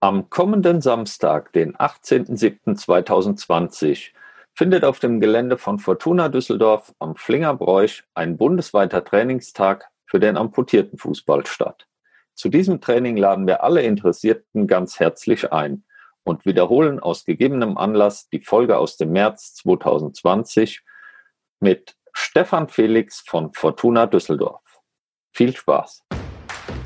Am kommenden Samstag, den 18.07.2020, findet auf dem Gelände von Fortuna Düsseldorf am Flingerbräuch ein bundesweiter Trainingstag für den amputierten Fußball statt. Zu diesem Training laden wir alle Interessierten ganz herzlich ein und wiederholen aus gegebenem Anlass die Folge aus dem März 2020 mit Stefan Felix von Fortuna Düsseldorf. Viel Spaß!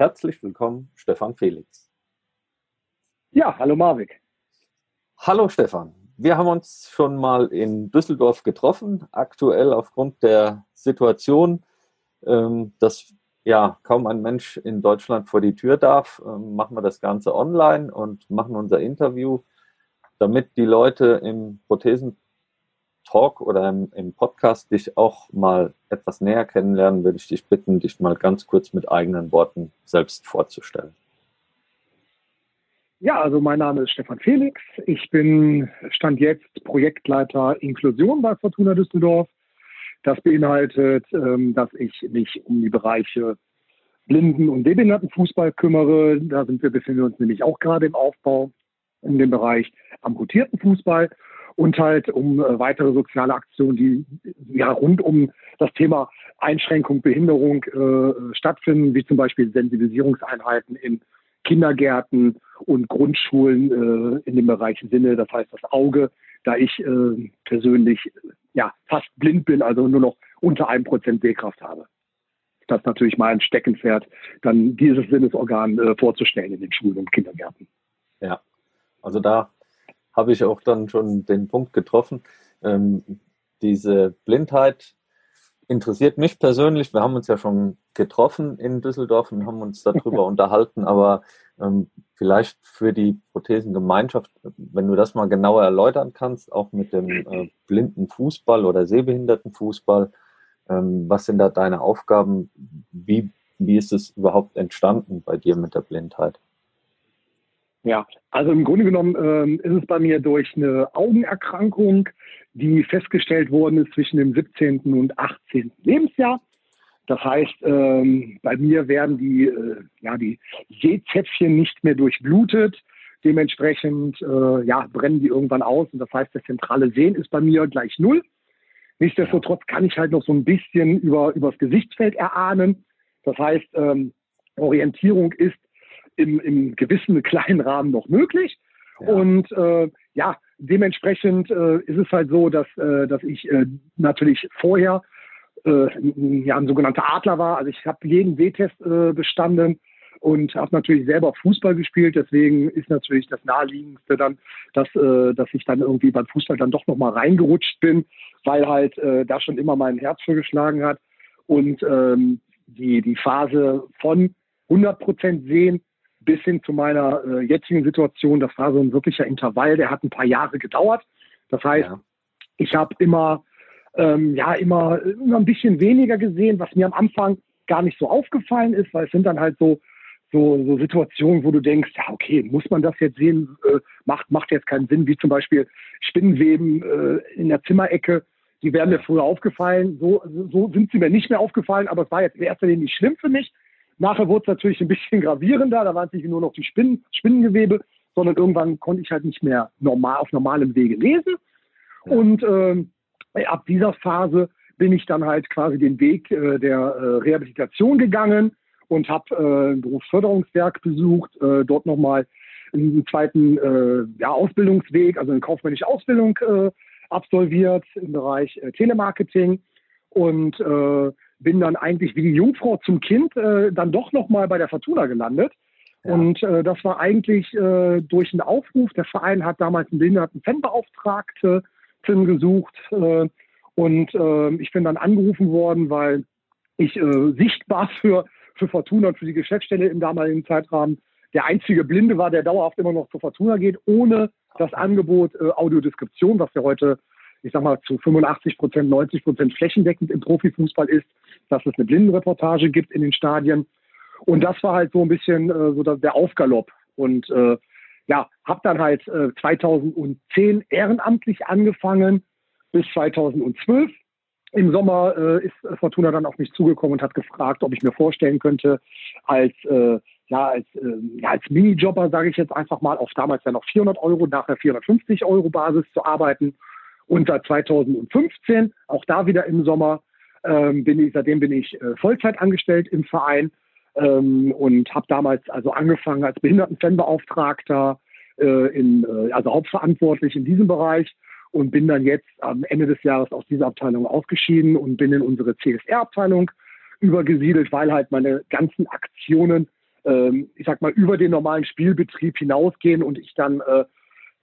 Herzlich willkommen, Stefan Felix. Ja, hallo Marvik. Hallo Stefan. Wir haben uns schon mal in Düsseldorf getroffen. Aktuell aufgrund der Situation, ähm, dass ja kaum ein Mensch in Deutschland vor die Tür darf, ähm, machen wir das Ganze online und machen unser Interview, damit die Leute im Prothesen Talk oder im, im, Podcast dich auch mal etwas näher kennenlernen, würde ich dich bitten, dich mal ganz kurz mit eigenen Worten selbst vorzustellen. Ja, also mein Name ist Stefan Felix. Ich bin Stand jetzt Projektleiter Inklusion bei Fortuna Düsseldorf. Das beinhaltet, ähm, dass ich mich um die Bereiche Blinden- und Sehbehindertenfußball kümmere. Da sind wir, befinden wir uns nämlich auch gerade im Aufbau in dem Bereich amputierten Fußball und halt um äh, weitere soziale Aktionen, die ja rund um das Thema Einschränkung, Behinderung äh, stattfinden, wie zum Beispiel Sensibilisierungseinheiten in Kindergärten und Grundschulen äh, in dem Bereich Sinne, das heißt das Auge, da ich äh, persönlich ja fast blind bin, also nur noch unter einem Prozent Sehkraft habe. Das ist natürlich mein Steckenpferd, dann dieses Sinnesorgan äh, vorzustellen in den Schulen und Kindergärten. Ja, also da habe ich auch dann schon den Punkt getroffen. Ähm, diese Blindheit interessiert mich persönlich. Wir haben uns ja schon getroffen in Düsseldorf und haben uns darüber unterhalten, aber ähm, vielleicht für die Prothesengemeinschaft, wenn du das mal genauer erläutern kannst, auch mit dem äh, blinden Fußball oder sehbehinderten Fußball, ähm, was sind da deine Aufgaben? Wie, wie ist es überhaupt entstanden bei dir mit der Blindheit? Ja, also im Grunde genommen ähm, ist es bei mir durch eine Augenerkrankung, die festgestellt worden ist zwischen dem 17. und 18. Lebensjahr. Das heißt, ähm, bei mir werden die, äh, ja, die Sehzäpfchen nicht mehr durchblutet. Dementsprechend äh, ja, brennen die irgendwann aus. Und das heißt, das zentrale Sehen ist bei mir gleich null. Nichtsdestotrotz kann ich halt noch so ein bisschen über, übers Gesichtsfeld erahnen. Das heißt, ähm, Orientierung ist im, im gewissen kleinen Rahmen noch möglich. Ja. Und äh, ja, dementsprechend äh, ist es halt so, dass, äh, dass ich äh, natürlich vorher äh, ja, ein sogenannter Adler war. Also ich habe jeden W-Test äh, bestanden und habe natürlich selber Fußball gespielt. Deswegen ist natürlich das naheliegendste dann, dass, dass ich dann irgendwie beim Fußball dann doch nochmal reingerutscht bin, weil halt da schon immer mein Herz für geschlagen hat. Und ähm, die, die Phase von 100 Prozent sehen bis hin zu meiner äh, jetzigen Situation, das war so ein wirklicher Intervall, der hat ein paar Jahre gedauert. Das heißt, ja. ich habe immer, ähm, ja, immer, immer ein bisschen weniger gesehen, was mir am Anfang gar nicht so aufgefallen ist, weil es sind dann halt so, so, so Situationen, wo du denkst, ja, okay, muss man das jetzt sehen, äh, macht, macht jetzt keinen Sinn, wie zum Beispiel Spinnenweben äh, in der Zimmerecke, die wären mir früher aufgefallen, so, so sind sie mir nicht mehr aufgefallen, aber es war jetzt in erster Linie nicht schlimm für mich. Nachher wurde es natürlich ein bisschen gravierender, da waren es nicht nur noch die Spinnen, Spinnengewebe, sondern irgendwann konnte ich halt nicht mehr normal auf normalem Wege lesen. Und ähm, ab dieser Phase bin ich dann halt quasi den Weg äh, der äh, Rehabilitation gegangen und habe äh, ein Berufsförderungswerk besucht, äh, dort nochmal einen zweiten äh, ja, Ausbildungsweg, also eine kaufmännische Ausbildung äh, absolviert im Bereich Telemarketing und äh, bin dann eigentlich wie die Jungfrau zum Kind äh, dann doch nochmal bei der Fortuna gelandet. Ja. Und äh, das war eigentlich äh, durch einen Aufruf. Der Verein hat damals einen behinderten Fanbeauftragten gesucht. Äh, und äh, ich bin dann angerufen worden, weil ich äh, sichtbar für, für Fortuna und für die Geschäftsstelle im damaligen Zeitrahmen der einzige Blinde war, der dauerhaft immer noch zur Fortuna geht, ohne das Angebot äh, Audiodeskription, was ja heute, ich sag mal, zu 85 Prozent, 90 Prozent flächendeckend im Profifußball ist, dass es eine Blindenreportage gibt in den Stadien. Und das war halt so ein bisschen äh, so der Aufgalopp. Und äh, ja, habe dann halt äh, 2010 ehrenamtlich angefangen bis 2012. Im Sommer äh, ist Fortuna dann auf mich zugekommen und hat gefragt, ob ich mir vorstellen könnte, als äh, ja als, äh, ja, als Minijobber, sage ich jetzt einfach mal, auf damals ja noch 400 Euro, nachher 450 Euro Basis zu arbeiten. Und seit 2015, auch da wieder im Sommer, ähm, bin ich, seitdem bin ich äh, Vollzeit angestellt im Verein ähm, und habe damals also angefangen als Behindertenfanbeauftragter, äh, in, äh, also hauptverantwortlich in diesem Bereich und bin dann jetzt am Ende des Jahres aus dieser Abteilung ausgeschieden und bin in unsere CSR-Abteilung übergesiedelt, weil halt meine ganzen Aktionen, ähm, ich sag mal, über den normalen Spielbetrieb hinausgehen und ich dann äh,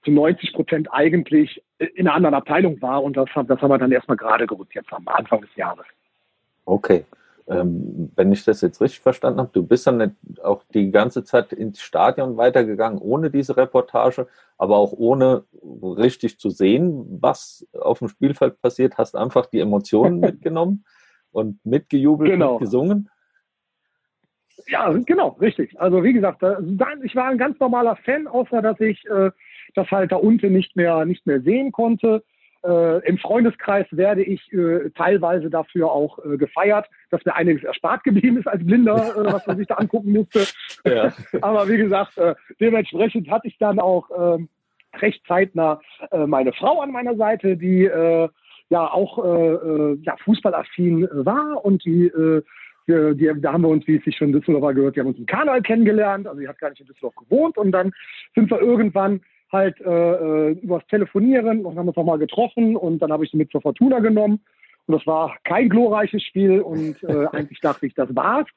zu 90 Prozent eigentlich in einer anderen Abteilung war und das, das haben wir dann erstmal gerade gerückt jetzt am Anfang des Jahres. Okay. Ähm, wenn ich das jetzt richtig verstanden habe, du bist dann auch die ganze Zeit ins Stadion weitergegangen, ohne diese Reportage, aber auch ohne richtig zu sehen, was auf dem Spielfeld passiert, hast einfach die Emotionen mitgenommen und mitgejubelt, genau. mitgesungen. Ja, genau, richtig. Also wie gesagt, ich war ein ganz normaler Fan, außer dass ich äh, das halt da unten nicht mehr, nicht mehr sehen konnte. Äh, Im Freundeskreis werde ich äh, teilweise dafür auch äh, gefeiert, dass mir einiges erspart geblieben ist als Blinder, äh, was man sich da angucken musste. Ja. Aber wie gesagt, äh, dementsprechend hatte ich dann auch ähm, recht zeitnah äh, meine Frau an meiner Seite, die ja auch ja, fußballaffin war und die die, da haben wir uns, wie es sich schon in Düsseldorf gehört, wir haben uns im Kanal kennengelernt. Also, sie hat gar nicht in Düsseldorf gewohnt. Und dann sind wir irgendwann halt äh, äh, übers Telefonieren und haben uns nochmal getroffen und dann habe ich sie mit zur Fortuna genommen. Und das war kein glorreiches Spiel und äh, eigentlich dachte ich, das war's.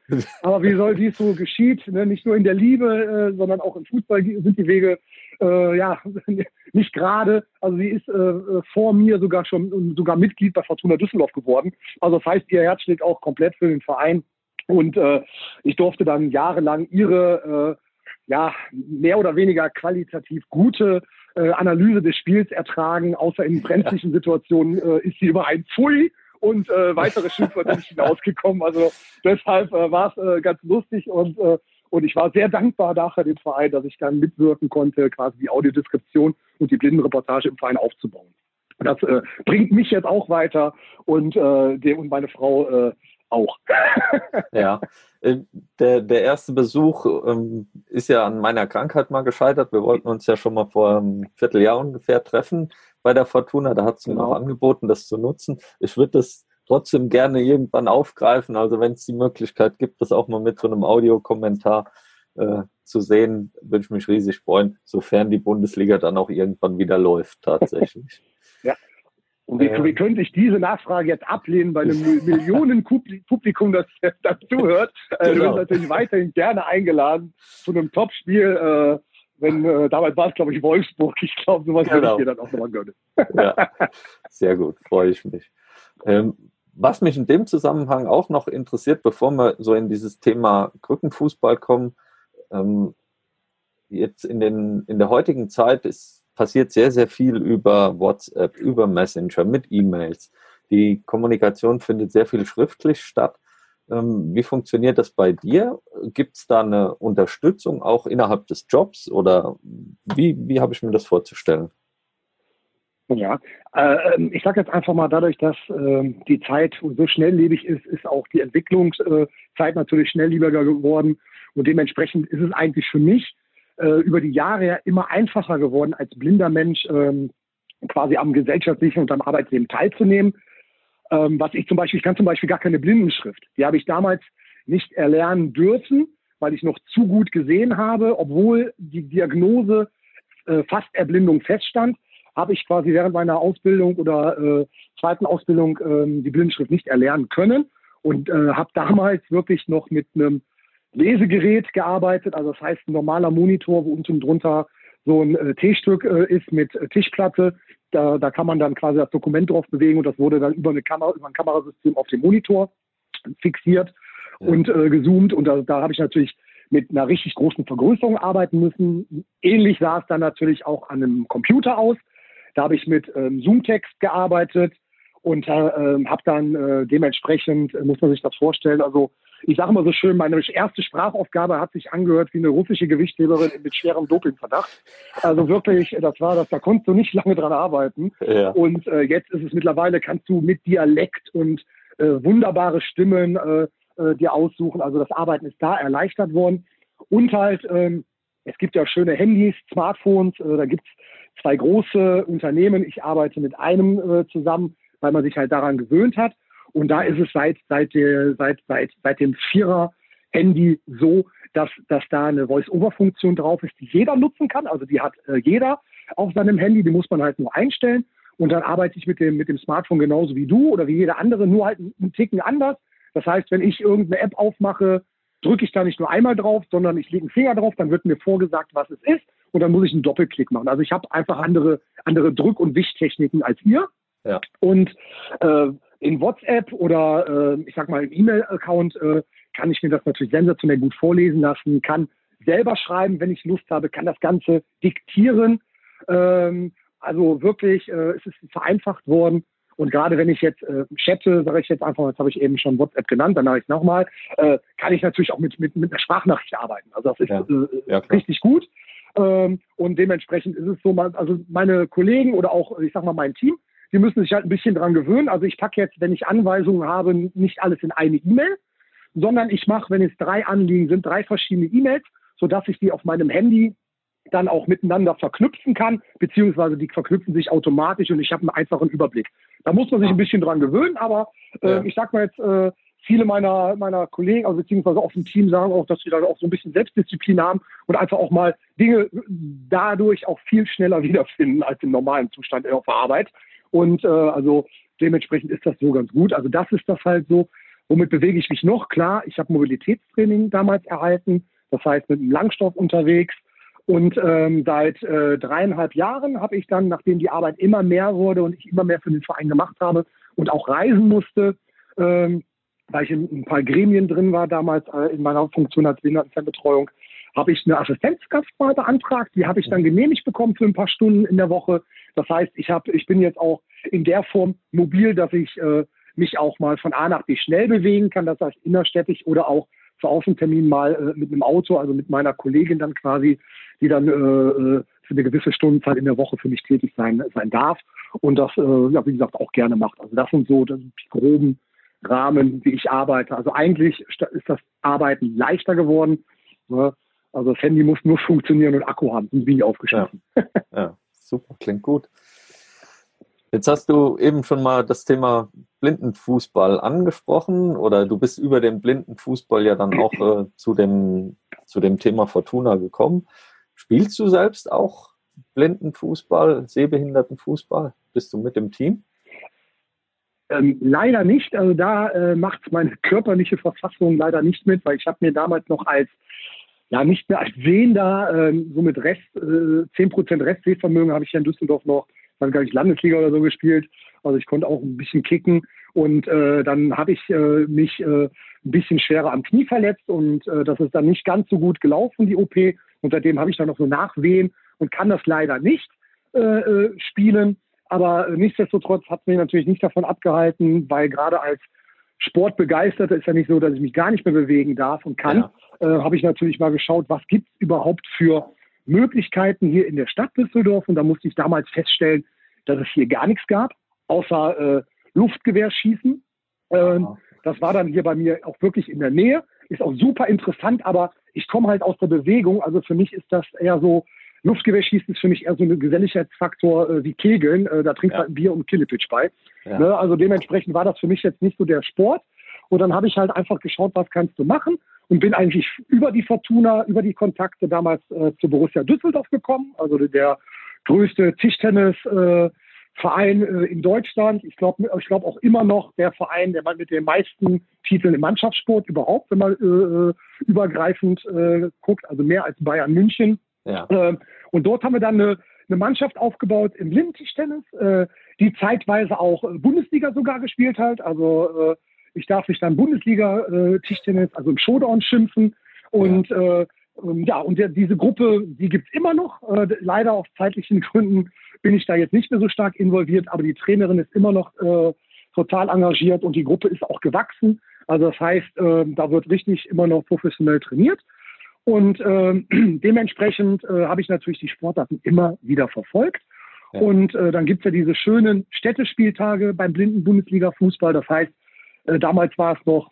Aber wie soll dies so geschieht, ne? nicht nur in der Liebe, äh, sondern auch im Fußball sind die Wege äh, ja nicht gerade. Also sie ist äh, vor mir sogar schon sogar Mitglied bei Fortuna Düsseldorf geworden. Also das heißt, ihr Herz schlägt auch komplett für den Verein. Und äh, ich durfte dann jahrelang ihre äh, ja, mehr oder weniger qualitativ gute äh, Analyse des Spiels ertragen, außer in brenzlichen Situationen äh, ist sie über ein Pfui und äh, weitere Schimpfwörter nicht hinausgekommen. Also deshalb äh, war es äh, ganz lustig und, äh, und ich war sehr dankbar nachher dem Verein, dass ich dann mitwirken konnte, quasi die Audiodeskription und die Blindenreportage im Verein aufzubauen. Das äh, bringt mich jetzt auch weiter und, äh, dem und meine Frau äh, auch. ja, äh, der, der erste Besuch ähm, ist ja an meiner Krankheit mal gescheitert. Wir wollten uns ja schon mal vor einem Vierteljahr ungefähr treffen bei der Fortuna. Da hat sie genau. mir auch angeboten, das zu nutzen. Ich würde das trotzdem gerne irgendwann aufgreifen. Also wenn es die Möglichkeit gibt, das auch mal mit so einem Audiokommentar äh, zu sehen, würde ich mich riesig freuen, sofern die Bundesliga dann auch irgendwann wieder läuft tatsächlich. Und wie, wie, könnte ich diese Nachfrage jetzt ablehnen bei einem Millionenpublikum, das dazuhört? Äh, genau. Du bist natürlich weiterhin gerne eingeladen zu einem Topspiel. Äh, wenn, äh, damals war es, glaube ich, Wolfsburg. Ich glaube, sowas genau. würde ich dir dann auch nochmal gönnen. ja, sehr gut, freue ich mich. Ähm, was mich in dem Zusammenhang auch noch interessiert, bevor wir so in dieses Thema Krückenfußball kommen, ähm, jetzt in, den, in der heutigen Zeit ist passiert sehr, sehr viel über WhatsApp, über Messenger, mit E-Mails. Die Kommunikation findet sehr viel schriftlich statt. Ähm, wie funktioniert das bei dir? Gibt es da eine Unterstützung auch innerhalb des Jobs oder wie, wie habe ich mir das vorzustellen? Ja, äh, ähm, ich sage jetzt einfach mal, dadurch, dass äh, die Zeit so schnelllebig ist, ist auch die Entwicklungszeit natürlich schnelllebiger geworden. Und dementsprechend ist es eigentlich für mich äh, über die Jahre ja immer einfacher geworden, als blinder Mensch ähm, quasi am gesellschaftlichen und am Arbeitsleben teilzunehmen. Ähm, was ich zum Beispiel, ich kann zum Beispiel gar keine Blindenschrift. Die habe ich damals nicht erlernen dürfen, weil ich noch zu gut gesehen habe, obwohl die Diagnose äh, fast Erblindung feststand, habe ich quasi während meiner Ausbildung oder äh, zweiten Ausbildung äh, die Blindenschrift nicht erlernen können und äh, habe damals wirklich noch mit einem Lesegerät gearbeitet. Also das heißt ein normaler Monitor, wo unten drunter so ein äh, T-Stück äh, ist mit äh, Tischplatte. Da, da kann man dann quasi das Dokument drauf bewegen und das wurde dann über eine Kamera, über ein Kamerasystem auf dem Monitor fixiert ja. und äh, gezoomt. Und da, da habe ich natürlich mit einer richtig großen Vergrößerung arbeiten müssen. Ähnlich sah es dann natürlich auch an einem Computer aus. Da habe ich mit ähm, Zoom-Text gearbeitet und äh, habe dann äh, dementsprechend, äh, muss man sich das vorstellen, also ich sage mal so schön, meine erste Sprachaufgabe hat sich angehört wie eine russische Gewichtheberin mit schwerem Dopingverdacht. Also wirklich, das war das, da konntest du nicht lange dran arbeiten. Ja. Und äh, jetzt ist es mittlerweile, kannst du mit Dialekt und äh, wunderbare Stimmen äh, äh, dir aussuchen. Also das Arbeiten ist da erleichtert worden. Und halt, ähm, es gibt ja schöne Handys, Smartphones, äh, da gibt es zwei große Unternehmen. Ich arbeite mit einem äh, zusammen, weil man sich halt daran gewöhnt hat. Und da ist es seit, seit, seit, seit, seit dem Vierer-Handy so, dass, dass da eine Voice-Over-Funktion drauf ist, die jeder nutzen kann. Also die hat äh, jeder auf seinem Handy, die muss man halt nur einstellen. Und dann arbeite ich mit dem, mit dem Smartphone genauso wie du oder wie jeder andere, nur halt einen Ticken anders. Das heißt, wenn ich irgendeine App aufmache, drücke ich da nicht nur einmal drauf, sondern ich lege einen Finger drauf, dann wird mir vorgesagt, was es ist und dann muss ich einen Doppelklick machen. Also ich habe einfach andere, andere Drück- und Wichttechniken als ihr. Ja. Und äh, in WhatsApp oder äh, ich sag mal im E-Mail-Account äh, kann ich mir das natürlich sensationell gut vorlesen lassen, kann selber schreiben, wenn ich Lust habe, kann das Ganze diktieren. Ähm, also wirklich, äh, es ist vereinfacht worden. Und gerade wenn ich jetzt äh, chatte, sage ich jetzt einfach, jetzt habe ich eben schon WhatsApp genannt, dann mache ich es nochmal, äh, kann ich natürlich auch mit, mit, mit einer Sprachnachricht arbeiten. Also das ist ja. Äh, ja, richtig gut. Ähm, und dementsprechend ist es so, also meine Kollegen oder auch, ich sag mal, mein Team, die müssen sich halt ein bisschen dran gewöhnen. Also ich packe jetzt, wenn ich Anweisungen habe, nicht alles in eine E-Mail, sondern ich mache, wenn es drei Anliegen sind, drei verschiedene E-Mails, sodass ich die auf meinem Handy dann auch miteinander verknüpfen kann, beziehungsweise die verknüpfen sich automatisch und ich habe einen einfachen Überblick. Da muss man sich ein bisschen dran gewöhnen, aber äh, ja. ich sag mal jetzt, äh, viele meiner, meiner Kollegen, also beziehungsweise auch im Team sagen auch, dass sie da auch so ein bisschen Selbstdisziplin haben und einfach auch mal Dinge dadurch auch viel schneller wiederfinden als im normalen Zustand auf der Arbeit. Und äh, also dementsprechend ist das so ganz gut. Also das ist das halt so. Womit bewege ich mich noch? Klar, ich habe Mobilitätstraining damals erhalten. Das heißt, mit einem Langstoff unterwegs. Und ähm, seit äh, dreieinhalb Jahren habe ich dann, nachdem die Arbeit immer mehr wurde und ich immer mehr für den Verein gemacht habe und auch reisen musste, ähm, weil ich in ein paar Gremien drin war damals äh, in meiner Funktion als Behindertenbetreuung, habe ich eine Assistenzkraft mal beantragt. Die habe ich dann genehmigt bekommen für ein paar Stunden in der Woche. Das heißt, ich, hab, ich bin jetzt auch in der Form mobil, dass ich äh, mich auch mal von A nach B schnell bewegen kann. Das heißt innerstädtisch oder auch zu Außentermin mal äh, mit einem Auto, also mit meiner Kollegin dann quasi, die dann äh, äh, für eine gewisse Stundenzeit in der Woche für mich tätig sein, sein darf und das, äh, ja, wie gesagt, auch gerne macht. Also das sind so das sind die groben Rahmen, wie ich arbeite. Also eigentlich ist das Arbeiten leichter geworden. Ne? Also das Handy muss nur funktionieren und Akku haben, sind wie aufgeschlossen. Ja. ja, super, klingt gut. Jetzt hast du eben schon mal das Thema Blindenfußball angesprochen oder du bist über den Blindenfußball ja dann auch äh, zu, dem, zu dem Thema Fortuna gekommen. Spielst du selbst auch Blindenfußball, Sehbehindertenfußball? Bist du mit dem Team? Ähm, leider nicht. Also da äh, macht meine körperliche Verfassung leider nicht mit, weil ich habe mir damals noch als ja nicht mehr als Sehender, äh, so mit Rest, äh, 10% Restsehvermögen habe ich ja in Düsseldorf noch dann gar nicht Landesliga oder so gespielt. Also ich konnte auch ein bisschen kicken. Und äh, dann habe ich äh, mich äh, ein bisschen schwerer am Knie verletzt und äh, das ist dann nicht ganz so gut gelaufen, die OP. Und seitdem habe ich dann noch so Nachwehen und kann das leider nicht äh, äh, spielen. Aber nichtsdestotrotz hat mich natürlich nicht davon abgehalten, weil gerade als Sportbegeisterter ist ja nicht so, dass ich mich gar nicht mehr bewegen darf und kann. Ja. Äh, habe ich natürlich mal geschaut, was gibt es überhaupt für Möglichkeiten hier in der Stadt Düsseldorf. Und da musste ich damals feststellen, dass es hier gar nichts gab, außer äh, Luftgewehrschießen. Ähm, das war dann hier bei mir auch wirklich in der Nähe. Ist auch super interessant, aber ich komme halt aus der Bewegung. Also für mich ist das eher so, Luftgewehrschießen ist für mich eher so ein Geselligkeitsfaktor äh, wie Kegeln. Äh, da trinkt ja. halt ein Bier und Killepitch bei. Ja. Ne? Also dementsprechend war das für mich jetzt nicht so der Sport. Und dann habe ich halt einfach geschaut, was kannst du machen und bin eigentlich über die Fortuna, über die Kontakte damals äh, zu Borussia Düsseldorf gekommen, also der größte Tischtennisverein äh, in Deutschland. Ich glaube ich glaub auch immer noch der Verein, der mit den meisten Titeln im Mannschaftssport überhaupt, wenn man äh, äh übergreifend äh, guckt, also mehr als Bayern München. Ja. Ähm, und dort haben wir dann eine, eine Mannschaft aufgebaut im Blindtischtennis, äh, die zeitweise auch Bundesliga sogar gespielt hat. Also ich darf mich dann Bundesliga-Tischtennis, also im Showdown schimpfen. Und ja, äh, ähm, ja und der, diese Gruppe, die gibt's immer noch. Äh, leider aus zeitlichen Gründen bin ich da jetzt nicht mehr so stark involviert, aber die Trainerin ist immer noch äh, total engagiert und die Gruppe ist auch gewachsen. Also das heißt, äh, da wird richtig immer noch professionell trainiert. Und äh, dementsprechend äh, habe ich natürlich die Sportarten immer wieder verfolgt. Ja. Und äh, dann gibt's ja diese schönen Städtespieltage beim blinden Bundesliga-Fußball. Das heißt, äh, damals war es noch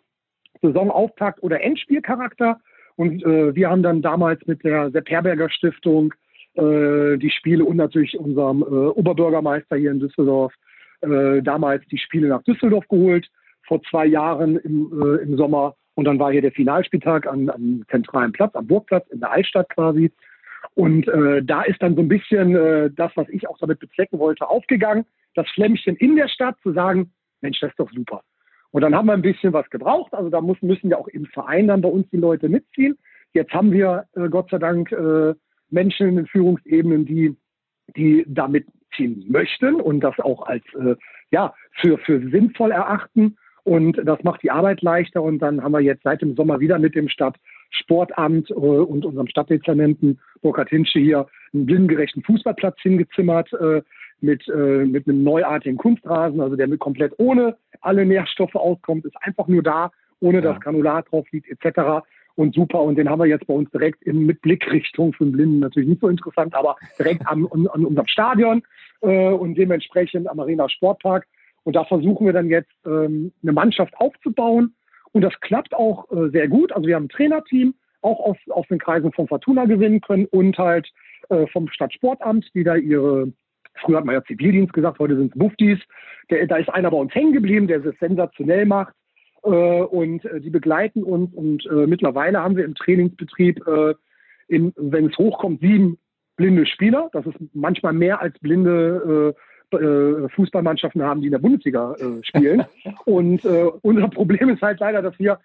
Saisonauftakt oder Endspielcharakter. Und äh, wir haben dann damals mit der Sepp Herberger Stiftung äh, die Spiele und natürlich unserem äh, Oberbürgermeister hier in Düsseldorf äh, damals die Spiele nach Düsseldorf geholt, vor zwei Jahren im, äh, im Sommer. Und dann war hier der Finalspieltag am, am zentralen Platz, am Burgplatz in der Altstadt quasi. Und äh, da ist dann so ein bisschen äh, das, was ich auch damit bezwecken wollte, aufgegangen. Das Flämmchen in der Stadt zu sagen, Mensch, das ist doch super. Und dann haben wir ein bisschen was gebraucht. Also da muss, müssen ja auch im Verein dann bei uns die Leute mitziehen. Jetzt haben wir äh, Gott sei Dank äh, Menschen in den Führungsebenen, die, die da mitziehen möchten und das auch als äh, ja, für, für sinnvoll erachten. Und das macht die Arbeit leichter. Und dann haben wir jetzt seit dem Sommer wieder mit dem Stadtsportamt äh, und unserem Stadtdezernenten Burkhard Hinsche hier einen blindengerechten Fußballplatz hingezimmert äh, mit, äh, mit einem neuartigen Kunstrasen, also der mit komplett ohne alle Nährstoffe auskommt, ist einfach nur da, ohne ja. dass Granulat drauf liegt etc. Und super, und den haben wir jetzt bei uns direkt in, mit Blickrichtung für den Blinden natürlich nicht so interessant, aber direkt am, an, an unserem Stadion äh, und dementsprechend am Arena Sportpark. Und da versuchen wir dann jetzt ähm, eine Mannschaft aufzubauen. Und das klappt auch äh, sehr gut. Also wir haben ein Trainerteam, auch aus, aus den Kreisen von Fortuna gewinnen können und halt äh, vom Stadtsportamt, die da ihre Früher hat man ja Zivildienst gesagt, heute sind es Muftis. Der, da ist einer bei uns hängen geblieben, der es sensationell macht. Äh, und äh, die begleiten uns. Und äh, mittlerweile haben wir im Trainingsbetrieb, äh, in, wenn es hochkommt, sieben blinde Spieler. Das ist manchmal mehr als blinde äh, äh, Fußballmannschaften haben, die in der Bundesliga spielen. und unser Problem ist halt leider, dass wir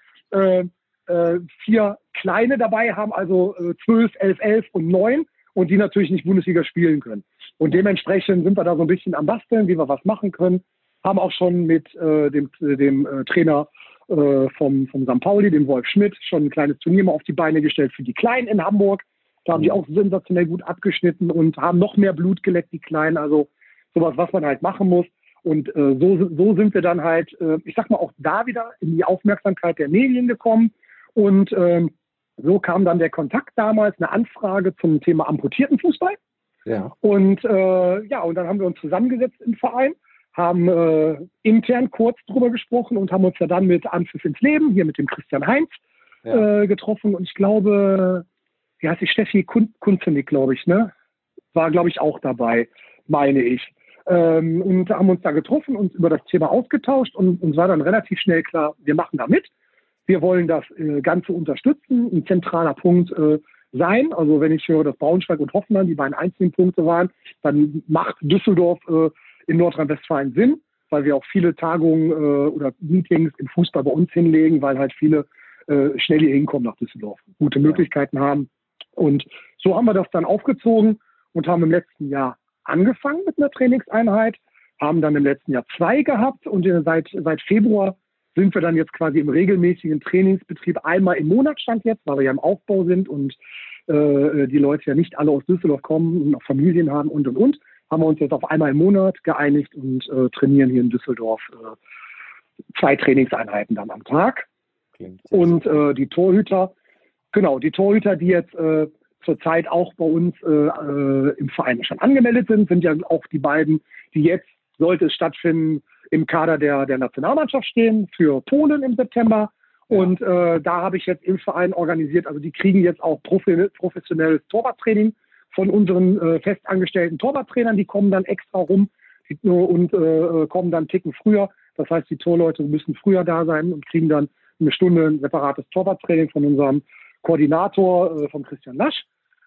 vier Kleine dabei haben, also zwölf, elf, elf und neun und die natürlich nicht Bundesliga spielen können. Und dementsprechend sind wir da so ein bisschen am Basteln, wie wir was machen können. Haben auch schon mit äh, dem, dem äh, Trainer äh, vom, vom St. Pauli, dem Wolf Schmidt, schon ein kleines Turnier mal auf die Beine gestellt für die Kleinen in Hamburg. Da haben die auch sensationell gut abgeschnitten und haben noch mehr Blut geleckt, die Kleinen. Also sowas, was man halt machen muss. Und äh, so, so sind wir dann halt, äh, ich sag mal, auch da wieder in die Aufmerksamkeit der Medien gekommen. Und ähm, so kam dann der Kontakt damals, eine Anfrage zum Thema amputierten Fußball. Ja. Und äh, ja, und dann haben wir uns zusammengesetzt im Verein, haben äh, intern kurz drüber gesprochen und haben uns ja dann mit Anpfiff ins Leben, hier mit dem Christian Heinz, ja. äh, getroffen. Und ich glaube, wie heißt die Steffi Kun Kunzenig, glaube ich, ne? War, glaube ich, auch dabei, meine ich. Ähm, und haben uns da getroffen und über das Thema ausgetauscht und uns war dann relativ schnell klar, wir machen da mit. Wir wollen das äh, Ganze unterstützen. Ein zentraler Punkt äh, sein. Also wenn ich höre, dass Braunschweig und Hoffmann die beiden einzigen Punkte waren, dann macht Düsseldorf äh, in Nordrhein-Westfalen Sinn, weil wir auch viele Tagungen äh, oder Meetings im Fußball bei uns hinlegen, weil halt viele äh, schnell hier hinkommen nach Düsseldorf, gute Möglichkeiten haben. Und so haben wir das dann aufgezogen und haben im letzten Jahr angefangen mit einer Trainingseinheit, haben dann im letzten Jahr zwei gehabt und seit, seit Februar sind wir dann jetzt quasi im regelmäßigen Trainingsbetrieb einmal im Monat stand jetzt, weil wir ja im Aufbau sind und äh, die Leute ja nicht alle aus Düsseldorf kommen und auch Familien haben und und und, haben wir uns jetzt auf einmal im Monat geeinigt und äh, trainieren hier in Düsseldorf äh, zwei Trainingseinheiten dann am Tag. Und äh, die Torhüter, genau, die Torhüter, die jetzt äh, zurzeit auch bei uns äh, im Verein schon angemeldet sind, sind ja auch die beiden, die jetzt, sollte es stattfinden, im Kader der, der Nationalmannschaft stehen für Polen im September. Und äh, da habe ich jetzt im Verein organisiert, also die kriegen jetzt auch professionelles Torwarttraining von unseren äh, festangestellten Torwarttrainern. Die kommen dann extra rum die, und äh, kommen dann Ticken früher. Das heißt, die Torleute müssen früher da sein und kriegen dann eine Stunde ein separates Torwarttraining von unserem Koordinator, äh, von Christian Nasch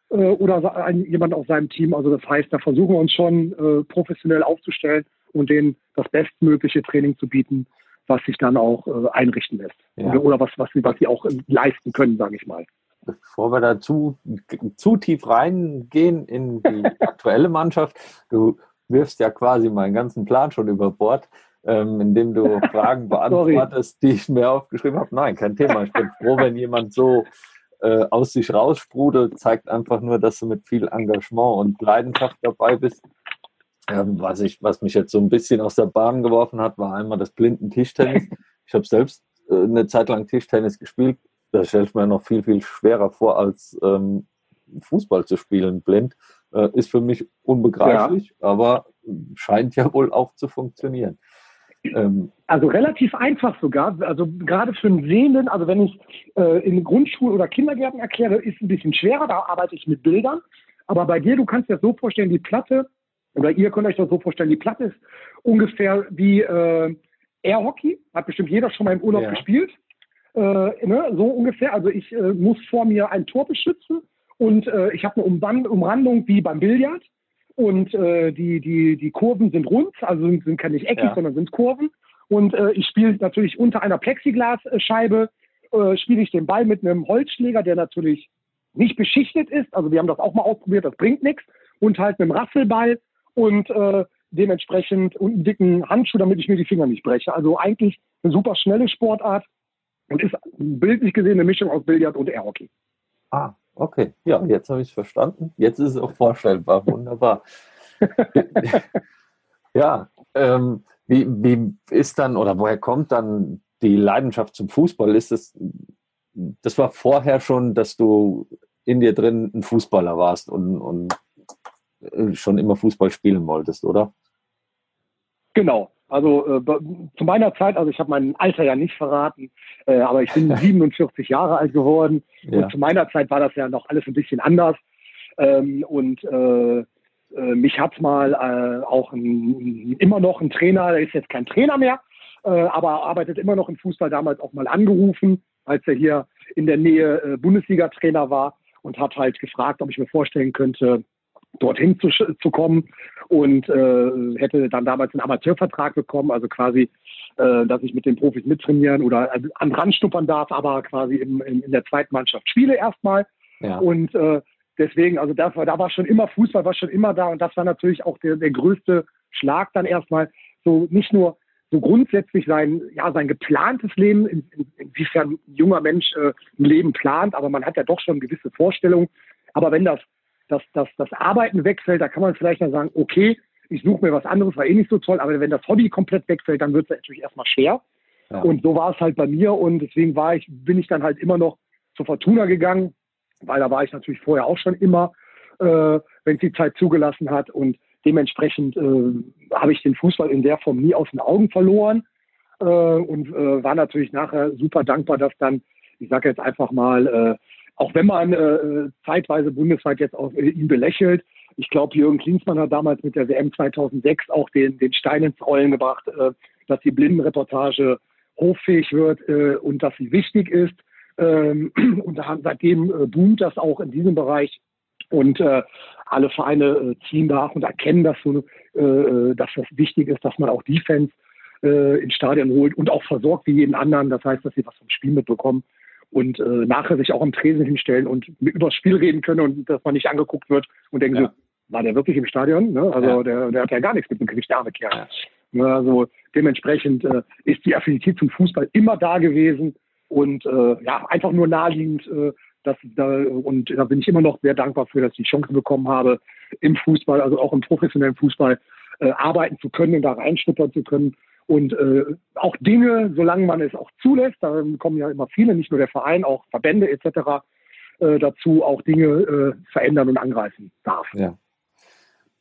äh, oder ein, jemand aus seinem Team. Also das heißt, da versuchen wir uns schon äh, professionell aufzustellen und denen das bestmögliche Training zu bieten, was sich dann auch äh, einrichten lässt. Ja. Oder, oder, was, was, was sie auch leisten können, sage ich mal. Bevor wir da zu, zu tief reingehen in die aktuelle Mannschaft, du wirfst ja quasi meinen ganzen Plan schon über Bord, ähm, indem du Fragen beantwortest, die ich mir aufgeschrieben habe. Nein, kein Thema. Ich bin froh, wenn jemand so äh, aus sich raussprudelt, zeigt einfach nur, dass du mit viel Engagement und Leidenschaft dabei bist. Ähm, was, ich, was mich jetzt so ein bisschen aus der Bahn geworfen hat, war einmal das blinden Tischtennis. Ich habe selbst äh, eine Zeit lang Tischtennis gespielt. Das stelle ich mir noch viel, viel schwerer vor, als ähm, Fußball zu spielen blind. Äh, ist für mich unbegreiflich, ja. aber scheint ja wohl auch zu funktionieren. Ähm, also relativ einfach sogar. Also gerade für einen Sehenden, also wenn ich äh, in Grundschulen oder Kindergärten erkläre, ist ein bisschen schwerer, da arbeite ich mit Bildern. Aber bei dir, du kannst dir das so vorstellen, die Platte, oder ihr könnt euch das so vorstellen, die Platte ist ungefähr wie äh, Airhockey, hat bestimmt jeder schon mal im Urlaub ja. gespielt. Äh, ne? So ungefähr. Also ich äh, muss vor mir ein Tor beschützen und äh, ich habe eine Umrandung wie beim Billard und äh, die, die, die Kurven sind rund, also sind, sind keine nicht eckig, ja. sondern sind Kurven. Und äh, ich spiele natürlich unter einer Plexiglasscheibe, äh, spiele ich den Ball mit einem Holzschläger, der natürlich nicht beschichtet ist. Also wir haben das auch mal ausprobiert, das bringt nichts. Und halt mit einem Rasselball und äh, dementsprechend und einen dicken Handschuh, damit ich mir die Finger nicht breche. Also eigentlich eine super schnelle Sportart und ist bildlich gesehen eine Mischung aus Billard und Airhockey. Ah, Okay, ja, jetzt habe ich es verstanden. Jetzt ist es auch vorstellbar. Wunderbar. ja, ähm, wie, wie ist dann oder woher kommt dann die Leidenschaft zum Fußball? Ist das, das war vorher schon, dass du in dir drin ein Fußballer warst und, und äh, schon immer Fußball spielen wolltest, oder? Genau. Also äh, zu meiner Zeit, also ich habe mein Alter ja nicht verraten, äh, aber ich bin 47 Jahre alt geworden ja. und zu meiner Zeit war das ja noch alles ein bisschen anders. Ähm, und äh, äh mich hat mal äh, auch ein, immer noch ein Trainer, der ist jetzt kein Trainer mehr, äh, aber arbeitet immer noch im Fußball, damals auch mal angerufen, als er hier in der Nähe Bundesliga-Trainer war und hat halt gefragt, ob ich mir vorstellen könnte, dorthin zu, zu kommen und äh, hätte dann damals einen Amateurvertrag bekommen, also quasi, äh, dass ich mit den Profis mittrainieren oder an Rand schnuppern darf, aber quasi im, in, in der zweiten Mannschaft spiele erstmal. Ja. Und äh, deswegen, also das da war schon immer Fußball, war schon immer da und das war natürlich auch der, der größte Schlag dann erstmal, so nicht nur so grundsätzlich sein, ja, sein geplantes Leben, in, in, inwiefern ein junger Mensch äh, ein Leben plant, aber man hat ja doch schon gewisse Vorstellungen. Aber wenn das dass, dass das Arbeiten wegfällt, da kann man vielleicht dann sagen, okay, ich suche mir was anderes, war eh nicht so toll, aber wenn das Hobby komplett wegfällt, dann wird es natürlich erstmal schwer. Ja. Und so war es halt bei mir und deswegen war ich, bin ich dann halt immer noch zur Fortuna gegangen, weil da war ich natürlich vorher auch schon immer, äh, wenn es die Zeit zugelassen hat und dementsprechend äh, habe ich den Fußball in der Form nie aus den Augen verloren äh, und äh, war natürlich nachher super dankbar, dass dann, ich sage jetzt einfach mal, äh, auch wenn man äh, zeitweise bundesweit jetzt auch äh, ihn belächelt. Ich glaube, Jürgen Klinsmann hat damals mit der WM 2006 auch den, den Stein ins Rollen gebracht, äh, dass die Blindenreportage hoffähig wird äh, und dass sie wichtig ist. Ähm, und seitdem äh, boomt das auch in diesem Bereich. Und äh, alle Vereine äh, ziehen nach und erkennen, dass, so, äh, dass das wichtig ist, dass man auch Defense äh, ins Stadion holt und auch versorgt wie jeden anderen. Das heißt, dass sie was vom Spiel mitbekommen und äh, nachher sich auch am Tresen hinstellen und über das Spiel reden können und dass man nicht angeguckt wird und denken ja. so, war der wirklich im Stadion? Ne? Also ja. der, der hat ja gar nichts mit dem der arme Kerl. Ja. Ne, also dementsprechend äh, ist die Affinität zum Fußball immer da gewesen und äh, ja, einfach nur naheliegend. Äh, dass da, und da bin ich immer noch sehr dankbar für, dass ich die Chance bekommen habe, im Fußball, also auch im professionellen Fußball, äh, arbeiten zu können und da reinschnuppern zu können und äh, auch Dinge, solange man es auch zulässt, da kommen ja immer viele, nicht nur der Verein, auch Verbände etc. Äh, dazu, auch Dinge äh, verändern und angreifen darf. Ja,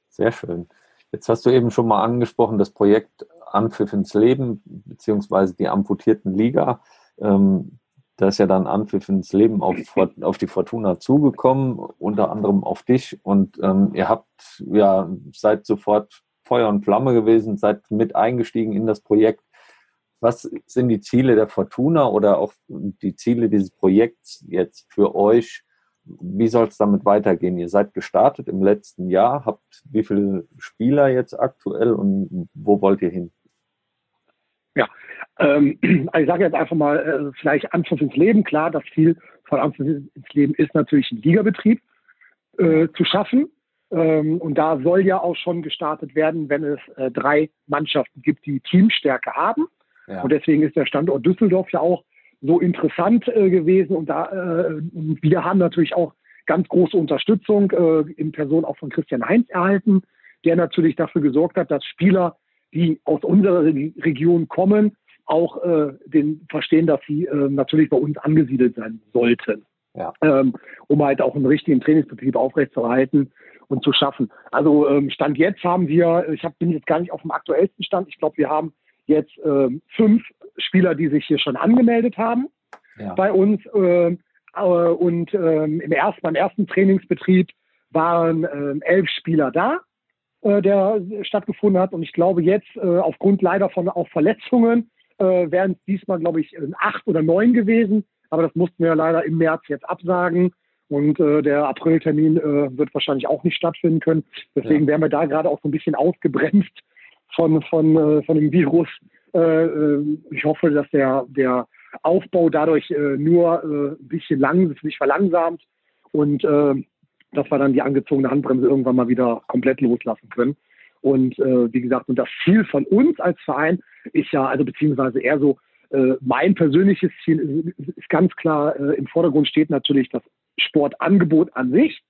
sehr schön. Jetzt hast du eben schon mal angesprochen, das Projekt Anpfiff ins Leben, beziehungsweise die amputierten Liga. Ähm, da ist ja dann Anpfiff ins Leben auf, auf die Fortuna zugekommen, unter anderem auf dich. Und ähm, ihr habt ja seit sofort Feuer und Flamme gewesen, seid mit eingestiegen in das Projekt. Was sind die Ziele der Fortuna oder auch die Ziele dieses Projekts jetzt für euch? Wie soll es damit weitergehen? Ihr seid gestartet im letzten Jahr, habt wie viele Spieler jetzt aktuell und wo wollt ihr hin? Ja, ähm, also ich sage jetzt einfach mal, äh, vielleicht Anschluss ins Leben. Klar, das Ziel von Anschluss ins Leben ist natürlich ein Ligabetrieb äh, zu schaffen. Ähm, und da soll ja auch schon gestartet werden, wenn es äh, drei Mannschaften gibt, die Teamstärke haben. Ja. Und deswegen ist der Standort Düsseldorf ja auch so interessant äh, gewesen und da äh, wir haben natürlich auch ganz große Unterstützung äh, in Person auch von Christian Heinz erhalten, der natürlich dafür gesorgt hat, dass Spieler, die aus unserer Region kommen, auch äh, den verstehen, dass sie äh, natürlich bei uns angesiedelt sein sollten, ja. ähm, um halt auch einen richtigen Trainingsbetrieb aufrechtzuerhalten und zu schaffen. Also ähm, Stand jetzt haben wir, ich hab, bin jetzt gar nicht auf dem aktuellsten Stand, ich glaube, wir haben jetzt ähm, fünf Spieler, die sich hier schon angemeldet haben ja. bei uns. Äh, und ähm, im ersten, beim ersten Trainingsbetrieb waren ähm, elf Spieler da, äh, der stattgefunden hat. Und ich glaube jetzt, äh, aufgrund leider von auch Verletzungen, äh, wären es diesmal, glaube ich, acht oder neun gewesen. Aber das mussten wir leider im März jetzt absagen. Und äh, der Apriltermin äh, wird wahrscheinlich auch nicht stattfinden können. Deswegen ja. werden wir da gerade auch so ein bisschen ausgebremst von, von, äh, von dem Virus. Äh, äh, ich hoffe, dass der, der Aufbau dadurch äh, nur ein bisschen lang, sich verlangsamt und dass wir dann die angezogene Handbremse irgendwann mal wieder komplett loslassen können. Und wie gesagt, und das Ziel von uns als Verein ist ja, also beziehungsweise eher so, äh, mein persönliches Ziel ist, ist ganz klar, äh, im Vordergrund steht natürlich das Sportangebot an sich.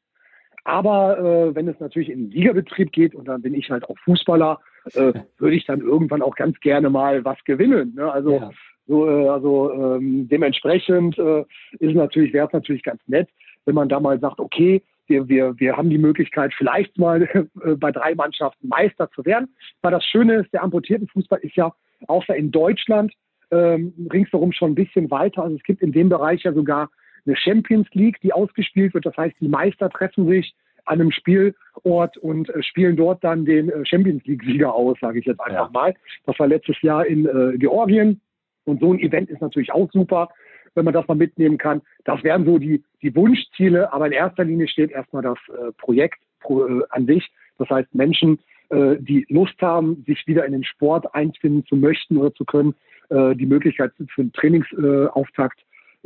Aber äh, wenn es natürlich in den Ligabetrieb geht und dann bin ich halt auch Fußballer, äh, würde ich dann irgendwann auch ganz gerne mal was gewinnen. Ne? Also ja. so, äh, also ähm, dementsprechend ist natürlich wäre es natürlich ganz nett, wenn man da mal sagt, okay, wir, wir, wir haben die Möglichkeit, vielleicht mal bei drei Mannschaften Meister zu werden. Weil das Schöne ist, der amputierten Fußball ist ja außer in Deutschland ähm, ringsherum schon ein bisschen weiter. Also es gibt in dem Bereich ja sogar eine Champions League, die ausgespielt wird. Das heißt, die Meister treffen sich an einem Spielort und äh, spielen dort dann den äh, Champions League-Sieger aus, sage ich jetzt einfach ja. mal. Das war letztes Jahr in äh, Georgien. Und so ein Event ist natürlich auch super, wenn man das mal mitnehmen kann. Das wären so die, die Wunschziele, aber in erster Linie steht erstmal das äh, Projekt pro, äh, an sich. Das heißt, Menschen, äh, die Lust haben, sich wieder in den Sport einfinden zu möchten oder zu können, die Möglichkeit für einen Trainingsauftakt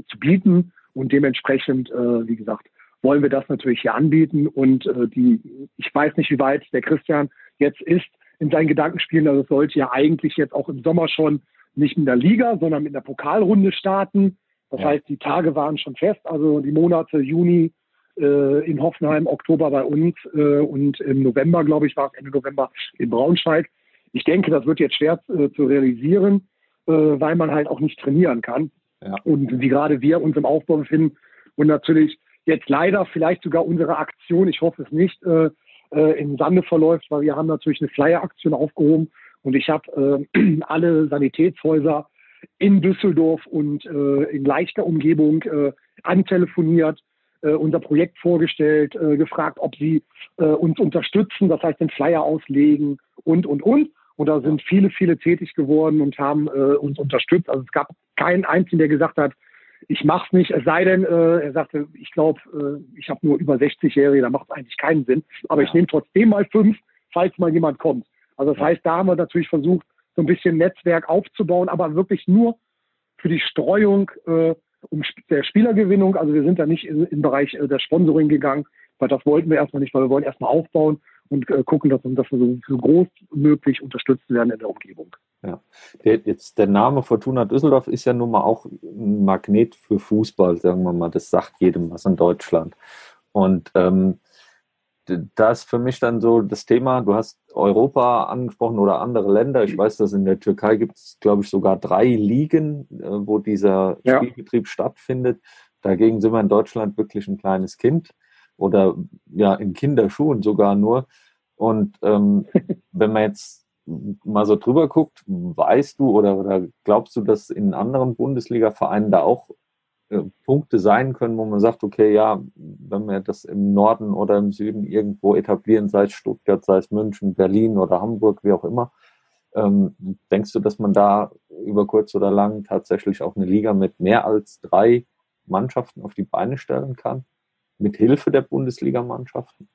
zu bieten und dementsprechend, äh, wie gesagt, wollen wir das natürlich hier anbieten. Und äh, die, ich weiß nicht, wie weit der Christian jetzt ist in seinen Gedankenspielen. Also es sollte ja eigentlich jetzt auch im Sommer schon nicht in der Liga, sondern mit einer Pokalrunde starten. Das ja. heißt, die Tage waren schon fest, also die Monate Juni äh, in Hoffenheim, Oktober bei uns äh, und im November, glaube ich, war es Ende November in Braunschweig. Ich denke, das wird jetzt schwer äh, zu realisieren, äh, weil man halt auch nicht trainieren kann. Ja. Und wie gerade wir uns im Aufbau befinden und natürlich jetzt leider vielleicht sogar unsere Aktion, ich hoffe es nicht, äh, äh, im Sande verläuft, weil wir haben natürlich eine Flyer-Aktion aufgehoben und ich habe äh, alle Sanitätshäuser in Düsseldorf und äh, in leichter Umgebung äh, antelefoniert, äh, unser Projekt vorgestellt, äh, gefragt, ob sie äh, uns unterstützen, das heißt den Flyer auslegen und, und, und. Und da sind viele, viele tätig geworden und haben äh, uns unterstützt. Also es gab keinen einzigen, der gesagt hat, ich mache es nicht, es sei denn, äh, er sagte, ich glaube, äh, ich habe nur über 60-Jährige, da macht es eigentlich keinen Sinn. Aber ja. ich nehme trotzdem mal fünf, falls mal jemand kommt. Also das heißt, da haben wir natürlich versucht, so ein bisschen Netzwerk aufzubauen, aber wirklich nur für die Streuung äh, um der Spielergewinnung. Also wir sind da nicht in, im Bereich äh, der Sponsoring gegangen, weil das wollten wir erstmal nicht, weil wir wollen erstmal aufbauen und äh, gucken, dass, dass wir so, so groß möglich unterstützt werden in der Umgebung. Ja, der, jetzt der Name Fortuna Düsseldorf ist ja nun mal auch ein Magnet für Fußball, sagen wir mal. Das sagt jedem was in Deutschland. Und ähm, da ist für mich dann so das Thema, du hast Europa angesprochen oder andere Länder. Ich weiß, dass in der Türkei gibt es, glaube ich, sogar drei Ligen, äh, wo dieser ja. Spielbetrieb stattfindet. Dagegen sind wir in Deutschland wirklich ein kleines Kind oder ja in Kinderschuhen sogar nur. Und ähm, wenn man jetzt mal so drüber guckt, weißt du oder, oder glaubst du, dass in anderen Bundesliga-Vereinen da auch äh, Punkte sein können, wo man sagt, okay, ja, wenn wir das im Norden oder im Süden irgendwo etablieren, sei es Stuttgart, sei es München, Berlin oder Hamburg, wie auch immer, ähm, denkst du, dass man da über kurz oder lang tatsächlich auch eine Liga mit mehr als drei Mannschaften auf die Beine stellen kann? Mit Hilfe der Bundesligamannschaften?